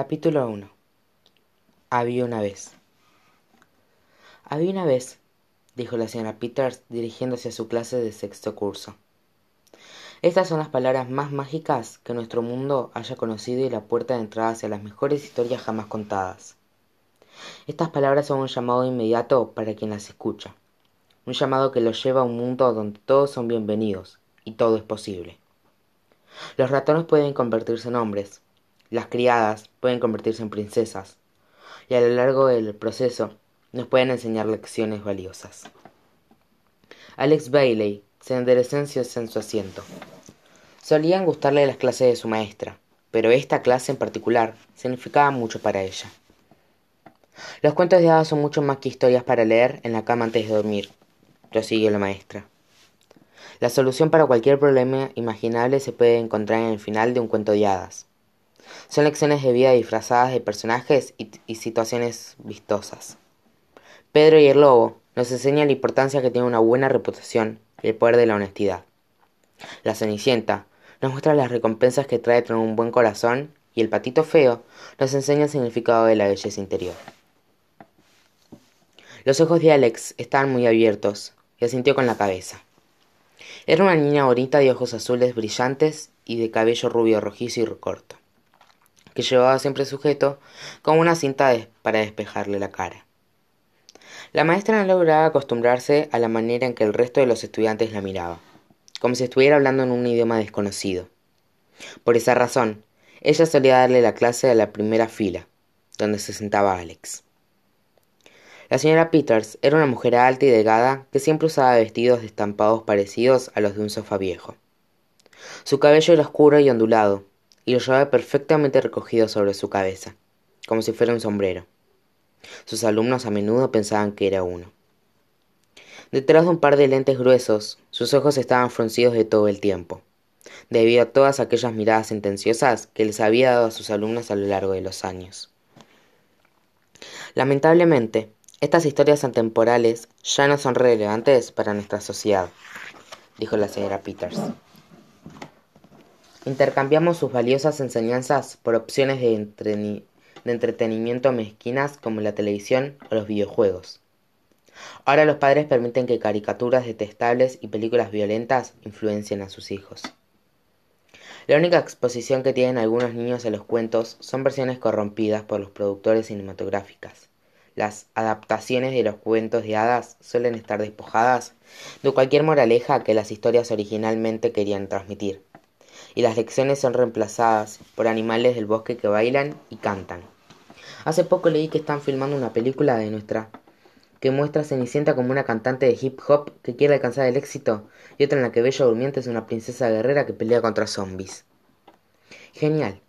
Capítulo 1 Había una vez. Había una vez, dijo la señora Peters dirigiéndose a su clase de sexto curso. Estas son las palabras más mágicas que nuestro mundo haya conocido y la puerta de entrada hacia las mejores historias jamás contadas. Estas palabras son un llamado inmediato para quien las escucha, un llamado que los lleva a un mundo donde todos son bienvenidos y todo es posible. Los ratones pueden convertirse en hombres, las criadas pueden convertirse en princesas, y a lo largo del proceso nos pueden enseñar lecciones valiosas. Alex Bailey se enderezó en su asiento. Solían gustarle las clases de su maestra, pero esta clase en particular significaba mucho para ella. Los cuentos de hadas son mucho más que historias para leer en la cama antes de dormir, prosiguió la maestra. La solución para cualquier problema imaginable se puede encontrar en el final de un cuento de hadas. Son lecciones de vida disfrazadas de personajes y, situaciones vistosas. Pedro y el Lobo nos enseñan la importancia que tiene una buena reputación y el poder de la honestidad. La Cenicienta nos muestra las recompensas que trae tener un buen corazón y el Patito Feo nos enseña el significado de la belleza interior. Los ojos de Alex estaban muy abiertos y asintió con la cabeza. Era una niña bonita de ojos azules brillantes y de cabello rubio rojizo y corto que llevaba siempre sujeto con una cinta para despejarle la cara. La maestra no lograba acostumbrarse a la manera en que el resto de los estudiantes la miraba, como si estuviera hablando en un idioma desconocido. Por esa razón, ella solía darle la clase a la primera fila, donde se sentaba Alex. La señora Peters era una mujer alta y delgada que siempre usaba vestidos de estampados parecidos a los de un sofá viejo. Su cabello era oscuro y ondulado, y lo llevaba perfectamente recogido sobre su cabeza, como si fuera un sombrero. Sus alumnos a menudo pensaban que era uno. Detrás de un par de lentes gruesos, sus ojos estaban fruncidos de todo el tiempo, debido a todas aquellas miradas sentenciosas que les había dado a sus alumnos a lo largo de los años. Lamentablemente, estas historias atemporales ya no son relevantes para nuestra sociedad, dijo la señora Peters. Intercambiamos sus valiosas enseñanzas por opciones de, entretenimiento mezquinas como la televisión o los videojuegos. Ahora los padres permiten que caricaturas detestables y películas violentas influencien a sus hijos. La única exposición que tienen algunos niños a los cuentos son versiones corrompidas por los productores cinematográficas. Las adaptaciones de los cuentos de hadas suelen estar despojadas de cualquier moraleja que las historias originalmente querían transmitir y las lecciones son reemplazadas por animales del bosque que bailan y cantan. Hace poco leí que están filmando una película de nuestra que muestra a Cenicienta como una cantante de hip hop que quiere alcanzar el éxito y otra en la que Bella Durmiente es una princesa guerrera que pelea contra zombies. Genial,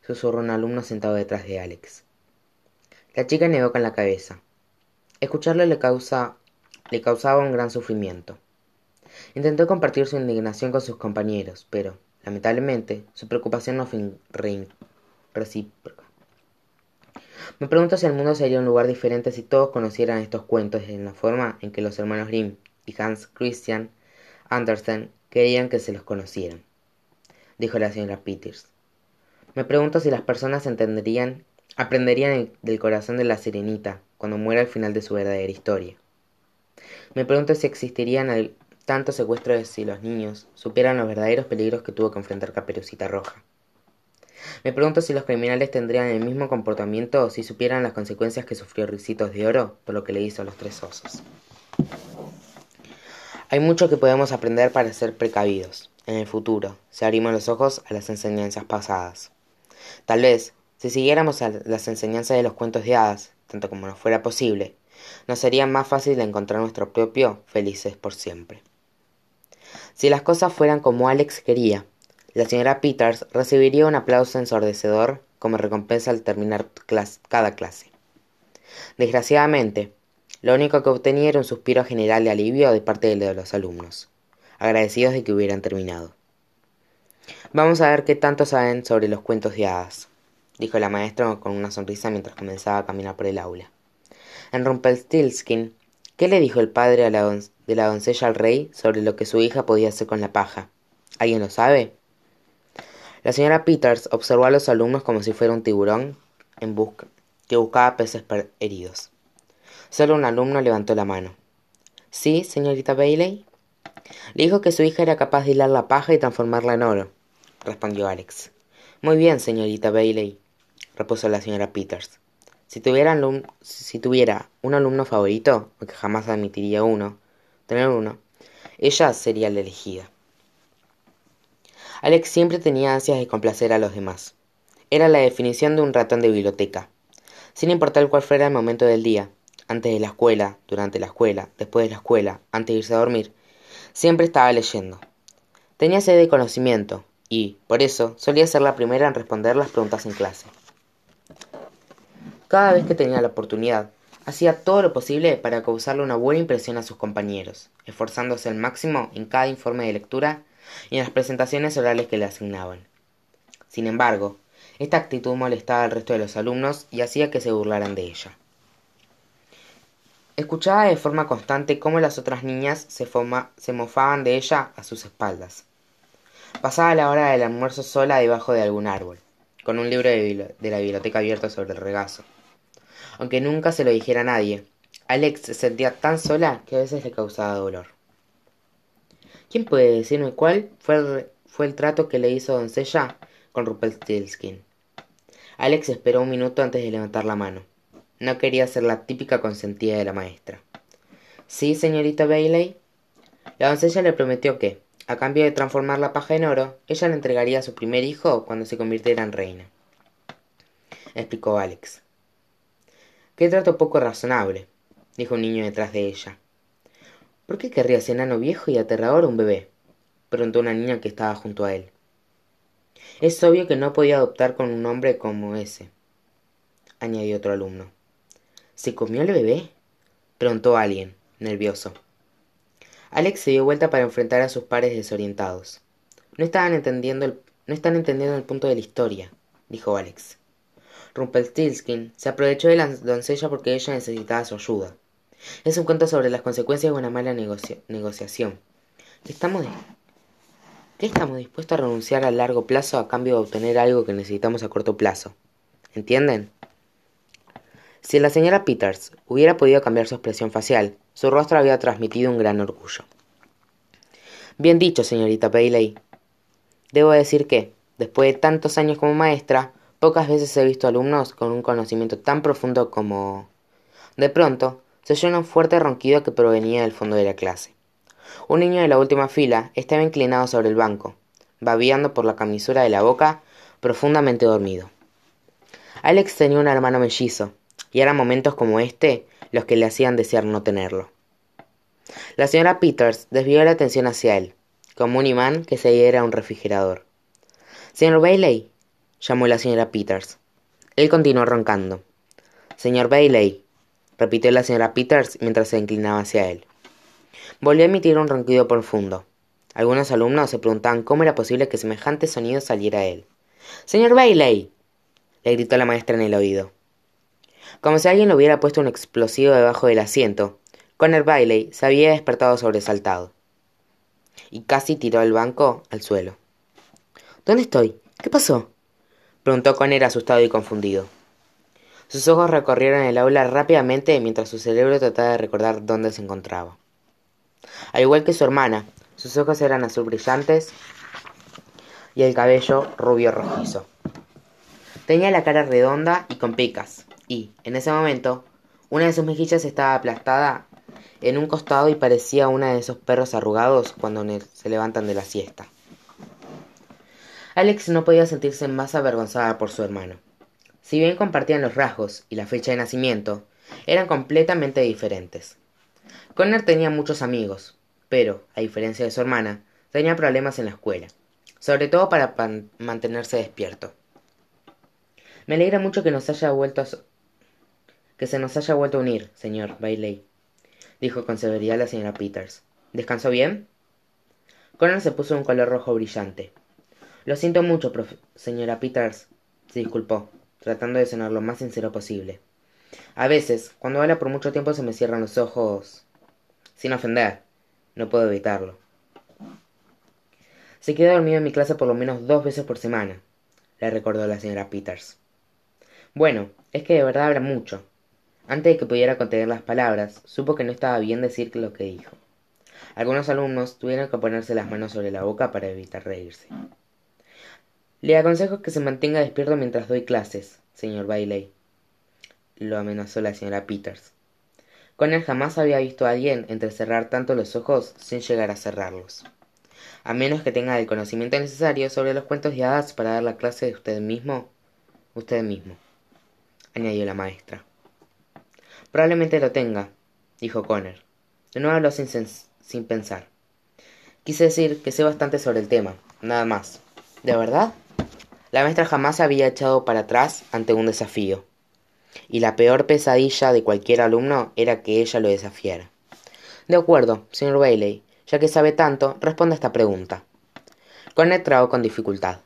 susurró un alumno sentado detrás de Alex. La chica negó con la cabeza. Escucharle le, causa, le causaba un gran sufrimiento. Intentó compartir su indignación con sus compañeros, pero Lamentablemente, su preocupación no fue recíproca. Me pregunto si el mundo sería un lugar diferente si todos conocieran estos cuentos en la forma en que los hermanos Grimm y Hans Christian Andersen querían que se los conocieran, dijo la señora Peters. Me pregunto si las personas entenderían, aprenderían del corazón de la sirenita cuando muera al final de su verdadera historia. Me pregunto si existirían secuestro de si los niños supieran los verdaderos peligros que tuvo que enfrentar Caperucita Roja. Me pregunto si los criminales tendrían el mismo comportamiento si supieran las consecuencias que sufrió Ricitos de Oro por lo que le hizo a los tres osos. Hay mucho que podemos aprender para ser precavidos en el futuro si abrimos los ojos a las enseñanzas pasadas. Tal vez, si siguiéramos las enseñanzas de los cuentos de hadas, tanto como nos fuera posible, nos sería más fácil encontrar nuestro propio felices por siempre. Si las cosas fueran como Alex quería, la señora Peters recibiría un aplauso ensordecedor como recompensa al terminar cada clase. Desgraciadamente, lo único que obtenía era un suspiro general de alivio de parte de los alumnos, agradecidos de que hubieran terminado. Vamos a ver qué tanto saben sobre los cuentos de hadas, dijo la maestra con una sonrisa mientras comenzaba a caminar por el aula. En Rumpelstiltskin ¿Qué le dijo el padre de la doncella al rey sobre lo que su hija podía hacer con la paja? ¿Alguien lo sabe? La señora Peters observó a los alumnos como si fuera un tiburón en busca, que buscaba peces heridos. Solo un alumno levantó la mano. ¿Sí, señorita Bailey? dijo que su hija era capaz de hilar la paja y transformarla en oro, respondió Alex. Muy bien, señorita Bailey, repuso la señora Peters. Si tuviera, si tuviera un alumno favorito, aunque jamás admitiría uno, tener uno, ella sería la elegida. Alex siempre tenía ansias de complacer a los demás. Era la definición de un ratón de biblioteca. Sin importar cuál fuera el momento del día, antes de la escuela, durante la escuela, después de la escuela, antes de irse a dormir, siempre estaba leyendo. Tenía sed de conocimiento y, por eso, solía ser la primera en responder las preguntas en clase. Cada vez que tenía la oportunidad, hacía todo lo posible para causarle una buena impresión a sus compañeros, esforzándose al máximo en cada informe de lectura y en las presentaciones orales que le asignaban. Sin embargo, esta actitud molestaba al resto de los alumnos y hacía que se burlaran de ella. Escuchaba de forma constante cómo las otras niñas se, mofaban de ella a sus espaldas. Pasaba la hora del almuerzo sola debajo de algún árbol, con un libro de, de la biblioteca abierto sobre el regazo. Aunque nunca se lo dijera a nadie, Alex se sentía tan sola que a veces le causaba dolor. ¿Quién puede decirme cuál fue el, fue el trato que le hizo Doncella con Rumpelstiltskin? Alex esperó un minuto antes de levantar la mano. No quería ser la típica consentida de la maestra. ¿Sí, señorita Bailey? La doncella le prometió que, a cambio de transformar la paja en oro, ella le entregaría a su primer hijo cuando se convirtiera en reina. Explicó Alex. Qué trato poco razonable, dijo un niño detrás de ella. ¿Por qué querría ese enano viejo y aterrador un bebé? preguntó una niña que estaba junto a él. Es obvio que no podía adoptar con un hombre como ese, añadió otro alumno. ¿Se comió el bebé? preguntó alguien, nervioso. Alex se dio vuelta para enfrentar a sus pares desorientados. No entendiendo el, no están entendiendo el punto de la historia, dijo Alex. Rumpelstiltskin se aprovechó de la doncella porque ella necesitaba su ayuda. Es un cuento sobre las consecuencias de una mala negociación. estamos, ¿Qué estamos dispuestos a renunciar a largo plazo a cambio de obtener algo que necesitamos a corto plazo? ¿Entienden? Si la señora Peters hubiera podido cambiar su expresión facial, su rostro había transmitido un gran orgullo. Bien dicho, señorita Bailey. Debo decir que, después de tantos años como maestra, pocas veces he visto alumnos con un conocimiento tan profundo como... De pronto, se oyó un fuerte ronquido que provenía del fondo de la clase. Un niño de la última fila estaba inclinado sobre el banco, babeando por la camisura de la boca, profundamente dormido. Alex tenía un hermano mellizo, y eran momentos como este los que le hacían desear no tenerlo. La señora Peters desvió la atención hacia él, como un imán que se diera a un refrigerador. Señor Bailey, llamó la señora Peters. Él continuó roncando. Señor Bailey, repitió la señora Peters mientras se inclinaba hacia él. Volvió a emitir un ronquido profundo. Algunos alumnos se preguntaban cómo era posible que semejante sonido saliera a él. Señor Bailey. le gritó la maestra en el oído. Como si alguien le hubiera puesto un explosivo debajo del asiento, Connor Bailey se había despertado sobresaltado. Y casi tiró el banco al suelo. ¿Dónde estoy? ¿Qué pasó? Preguntó Connor asustado y confundido. Sus ojos recorrieron el aula rápidamente mientras su cerebro trataba de recordar dónde se encontraba. Al igual que su hermana, sus ojos eran azul brillantes y el cabello rubio rojizo. Tenía la cara redonda y con picas, y, en ese momento, una de sus mejillas estaba aplastada en un costado y parecía una de esos perros arrugados cuando se levantan de la siesta. Alex no podía sentirse más avergonzada por su hermano. Si bien compartían los rasgos y la fecha de nacimiento, eran completamente diferentes. Connor tenía muchos amigos, pero, a diferencia de su hermana, tenía problemas en la escuela, sobre todo para mantenerse despierto. Me alegra mucho que nos haya vuelto a que se nos haya vuelto a unir, señor Bailey, dijo con severidad la señora Peters. ¿Descansó bien? Connor se puso un color rojo brillante. Lo siento mucho, señora Peters, se disculpó tratando de sonar lo más sincero posible. A veces, cuando habla por mucho tiempo se me cierran los ojos. Sin ofender, no puedo evitarlo. Se queda dormido en mi clase por lo menos dos veces por semana, le recordó la señora Peters. Bueno, es que de verdad habla mucho. Antes de que pudiera contener las palabras, supo que no estaba bien decir lo que dijo. Algunos alumnos tuvieron que ponerse las manos sobre la boca para evitar reírse. Le aconsejo que se mantenga despierto mientras doy clases, señor Bailey, lo amenazó la señora Peters. Con él jamás había visto a alguien entrecerrar tanto los ojos sin llegar a cerrarlos. A menos que tenga el conocimiento necesario sobre los cuentos de hadas para dar la clase de usted mismo, usted mismo, añadió la maestra. Probablemente lo tenga, dijo Connor. De nuevo habló sin, sin pensar. Quise decir que sé bastante sobre el tema, nada más. ¿De verdad? La maestra jamás se había echado para atrás ante un desafío, y la peor pesadilla de cualquier alumno era que ella lo desafiara. De acuerdo, señor Bailey, ya que sabe tanto, responda esta pregunta. Cornet trabó con dificultad.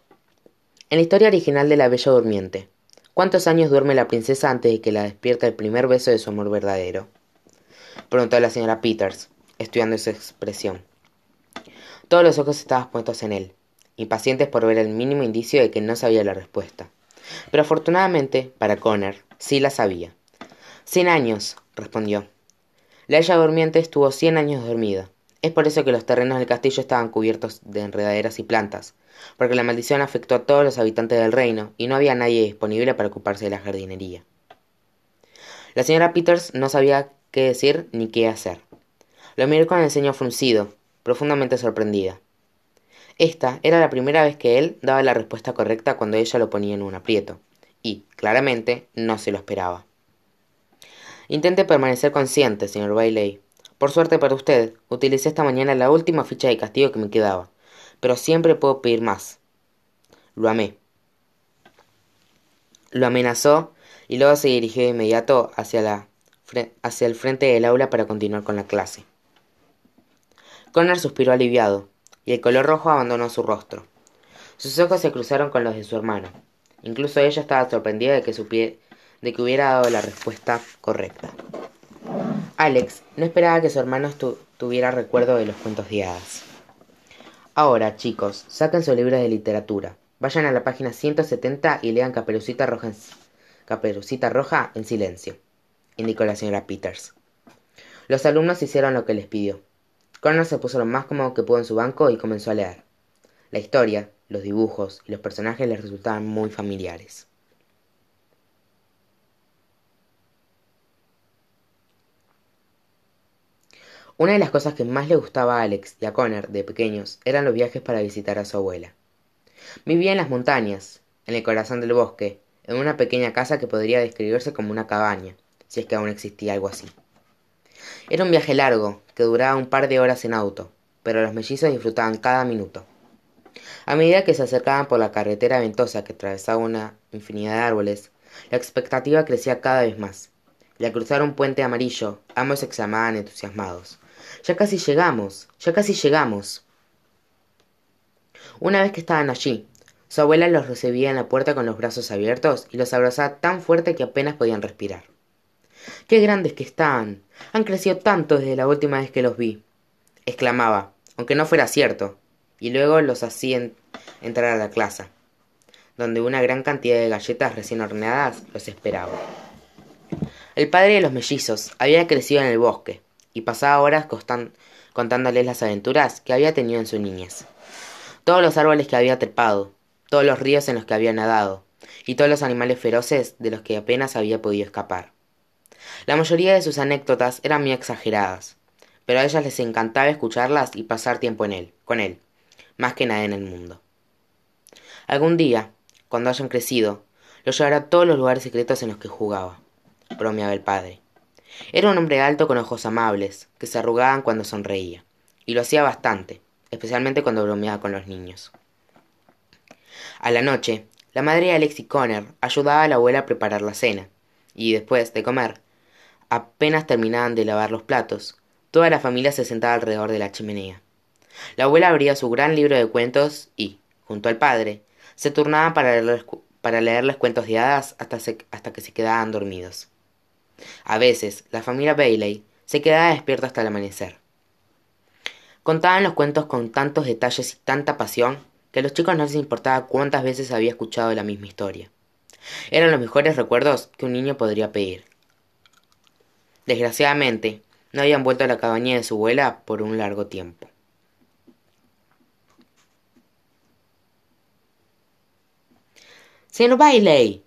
En la historia original de la Bella Durmiente, ¿cuántos años duerme la princesa antes de que la despierte el primer beso de su amor verdadero? Preguntó la señora Peters, estudiando su expresión. Todos los ojos estaban puestos en él, impacientes por ver el mínimo indicio de que no sabía la respuesta. Pero afortunadamente, para Connor, sí la sabía. Cien años, respondió. La Ella Durmiente estuvo cien años dormida. Es por eso que los terrenos del castillo estaban cubiertos de enredaderas y plantas, porque la maldición afectó a todos los habitantes del reino y no había nadie disponible para ocuparse de la jardinería. La señora Peters no sabía qué decir ni qué hacer. Lo miró con el ceño fruncido, profundamente sorprendida. Esta era la primera vez que él daba la respuesta correcta cuando ella lo ponía en un aprieto, y, claramente, no se lo esperaba. Intente permanecer consciente, señor Bailey. Por suerte para usted, utilicé esta mañana la última ficha de castigo que me quedaba, pero siempre puedo pedir más. Lo amé. Lo amenazó y luego se dirigió de inmediato hacia, la, hacia el frente del aula para continuar con la clase. Connor suspiró aliviado, y el color rojo abandonó su rostro. Sus ojos se cruzaron con los de su hermano. Incluso ella estaba sorprendida de que, de que hubiera dado la respuesta correcta. Alex no esperaba que su hermano tuviera recuerdo de los cuentos de. Ahora, chicos, saquen su libro de literatura. Vayan a la página 170 y lean Caperucita Roja en, Caperucita Roja en silencio, indicó la señora Peters. Los alumnos hicieron lo que les pidió. Connor se puso lo más cómodo que pudo en su banco y comenzó a leer. La historia, los dibujos y los personajes le resultaban muy familiares. Una de las cosas que más le gustaba a Alex y a Connor de pequeños eran los viajes para visitar a su abuela. Vivía en las montañas, en el corazón del bosque, en una pequeña casa que podría describirse como una cabaña, si es que aún existía algo así. Era un viaje largo, que duraba un par de horas en auto, pero los mellizos disfrutaban cada minuto. A medida que se acercaban por la carretera ventosa que atravesaba una infinidad de árboles, la expectativa crecía cada vez más. Y al cruzar un puente amarillo, ambos exclamaban entusiasmados. Ya casi llegamos, ya casi llegamos. Una vez que estaban allí, su abuela los recibía en la puerta con los brazos abiertos y los abrazaba tan fuerte que apenas podían respirar. ¡Qué grandes que están! Han crecido tanto desde la última vez que los vi. exclamaba, aunque no fuera cierto, y luego los hacía entrar a la clase, donde una gran cantidad de galletas recién horneadas los esperaba. El padre de los mellizos había crecido en el bosque, y pasaba horas contándoles las aventuras que había tenido en su niñez. Todos los árboles que había trepado, todos los ríos en los que había nadado, y todos los animales feroces de los que apenas había podido escapar. La mayoría de sus anécdotas eran muy exageradas, pero a ellas les encantaba escucharlas y pasar tiempo en él, con él, más que nada en el mundo. Algún día, cuando hayan crecido, lo llevará a todos los lugares secretos en los que jugaba, bromeaba el padre. Era un hombre alto con ojos amables, que se arrugaban cuando sonreía, y lo hacía bastante, especialmente cuando bromeaba con los niños. A la noche, la madre de Alex y Connor ayudaba a la abuela a preparar la cena, y después de comer, apenas terminaban de lavar los platos, toda la familia se sentaba alrededor de la chimenea. La abuela abría su gran libro de cuentos y, junto al padre, se turnaban para leerles, para leerles cuentos de hadas hasta, hasta que se quedaban dormidos. A veces, la familia Bailey se quedaba despierta hasta el amanecer. Contaban los cuentos con tantos detalles y tanta pasión que a los chicos no les importaba cuántas veces había escuchado la misma historia. Eran los mejores recuerdos que un niño podría pedir. Desgraciadamente, no habían vuelto a la cabaña de su abuela por un largo tiempo. Señor Bailey,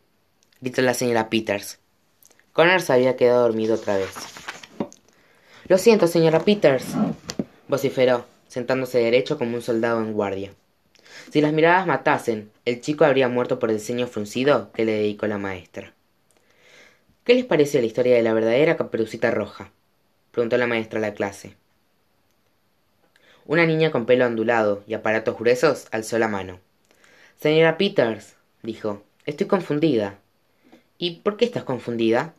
gritó la señora Peters. Connor se había quedado dormido otra vez. Lo siento, señora Peters, vociferó, sentándose derecho como un soldado en guardia. Si las miradas matasen, el chico habría muerto por el ceño fruncido que le dedicó la maestra. ¿Qué les parece la historia de la verdadera caperucita roja? preguntó la maestra a la clase. Una niña con pelo ondulado y aparatos gruesos alzó la mano. Señora Peters, dijo, estoy confundida. ¿Y por qué estás confundida?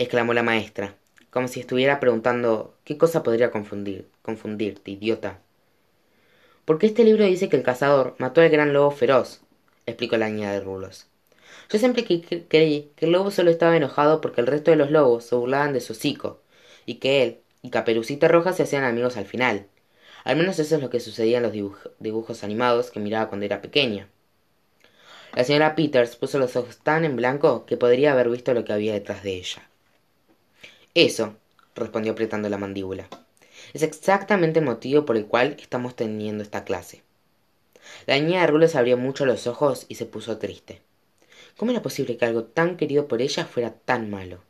exclamó la maestra, como si estuviera preguntando qué cosa podría confundir, confundirte, idiota. Porque este libro dice que el cazador mató al gran lobo feroz, explicó la niña de rulos. Yo siempre creí que el lobo solo estaba enojado porque el resto de los lobos se burlaban de su hocico, y que él y Caperucita Roja se hacían amigos al final. Al menos eso es lo que sucedía en los dibujos animados que miraba cuando era pequeña. La señora Peters puso los ojos tan en blanco que podría haber visto lo que había detrás de ella. Eso, respondió apretando la mandíbula, es exactamente el motivo por el cual estamos teniendo esta clase. La niña de abrió mucho los ojos y se puso triste. ¿Cómo era posible que algo tan querido por ella fuera tan malo?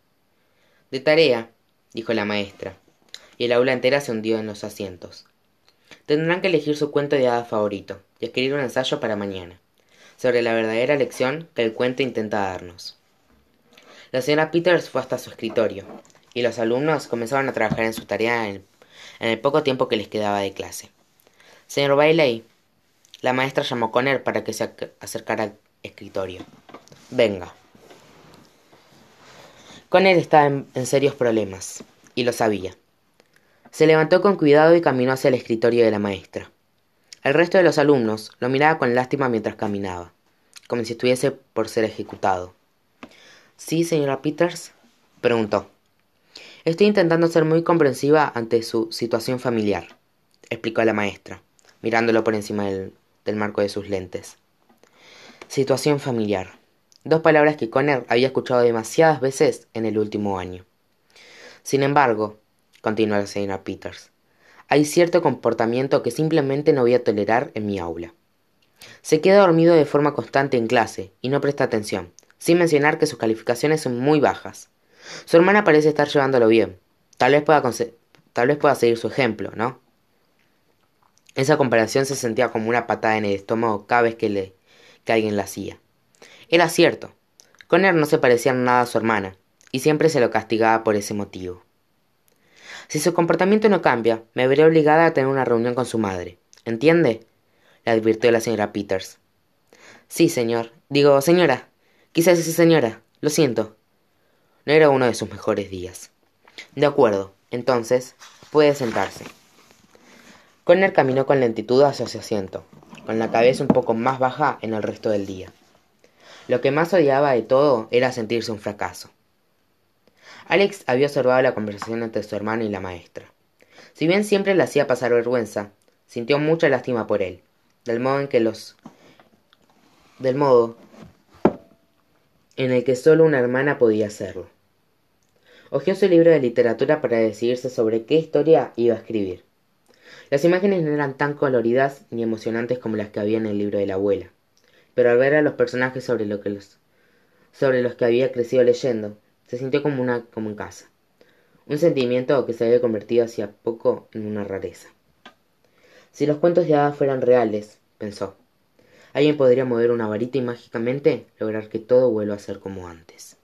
De tarea, dijo la maestra, y el aula entera se hundió en los asientos. Tendrán que elegir su cuento de hadas favorito y escribir un ensayo para mañana, sobre la verdadera lección que el cuento intenta darnos. La señora Peters fue hasta su escritorio, y los alumnos comenzaron a trabajar en su tarea en, el poco tiempo que les quedaba de clase. Señor Bailey, la maestra llamó a Conner para que se acercara al escritorio. Venga. Conner estaba en, serios problemas, y lo sabía. Se levantó con cuidado y caminó hacia el escritorio de la maestra. El resto de los alumnos lo miraba con lástima mientras caminaba, como si estuviese por ser ejecutado. ¿Sí, señora Peters? preguntó. Estoy intentando ser muy comprensiva ante su situación familiar, explicó la maestra, mirándolo por encima del marco de sus lentes. Situación familiar dos palabras que Conner había escuchado demasiadas veces en el último año. Sin embargo, continuó la señora Peters, hay cierto comportamiento que simplemente no voy a tolerar en mi aula. Se queda dormido de forma constante en clase y no presta atención, sin mencionar que sus calificaciones son muy bajas. Su hermana parece estar llevándolo bien. Tal vez pueda, tal vez pueda seguir su ejemplo, ¿no? Esa comparación se sentía como una patada en el estómago cada vez que, le, que alguien la hacía. Era cierto. Conner no se parecía nada a su hermana, y siempre se lo castigaba por ese motivo. Si su comportamiento no cambia, me veré obligada a tener una reunión con su madre. ¿Entiende? le advirtió la señora Peters. Sí, señor. Digo, señora. Quizás sí, señora. Lo siento. No era uno de sus mejores días. De acuerdo. Entonces, puede sentarse. Conner caminó con lentitud hacia su asiento, con la cabeza un poco más baja en el resto del día. Lo que más odiaba de todo era sentirse un fracaso. Alex había observado la conversación entre su hermano y la maestra. Si bien siempre le hacía pasar vergüenza, sintió mucha lástima por él, del modo en que los del modo en el que solo una hermana podía hacerlo. Hojeó su libro de literatura para decidirse sobre qué historia iba a escribir. Las imágenes no eran tan coloridas ni emocionantes como las que había en el libro de la abuela pero al ver a los personajes sobre, los que había crecido leyendo, se sintió como, una, como en casa. Un sentimiento que se había convertido hacía poco en una rareza. Si los cuentos de hadas fueran reales, pensó, alguien podría mover una varita y mágicamente lograr que todo vuelva a ser como antes.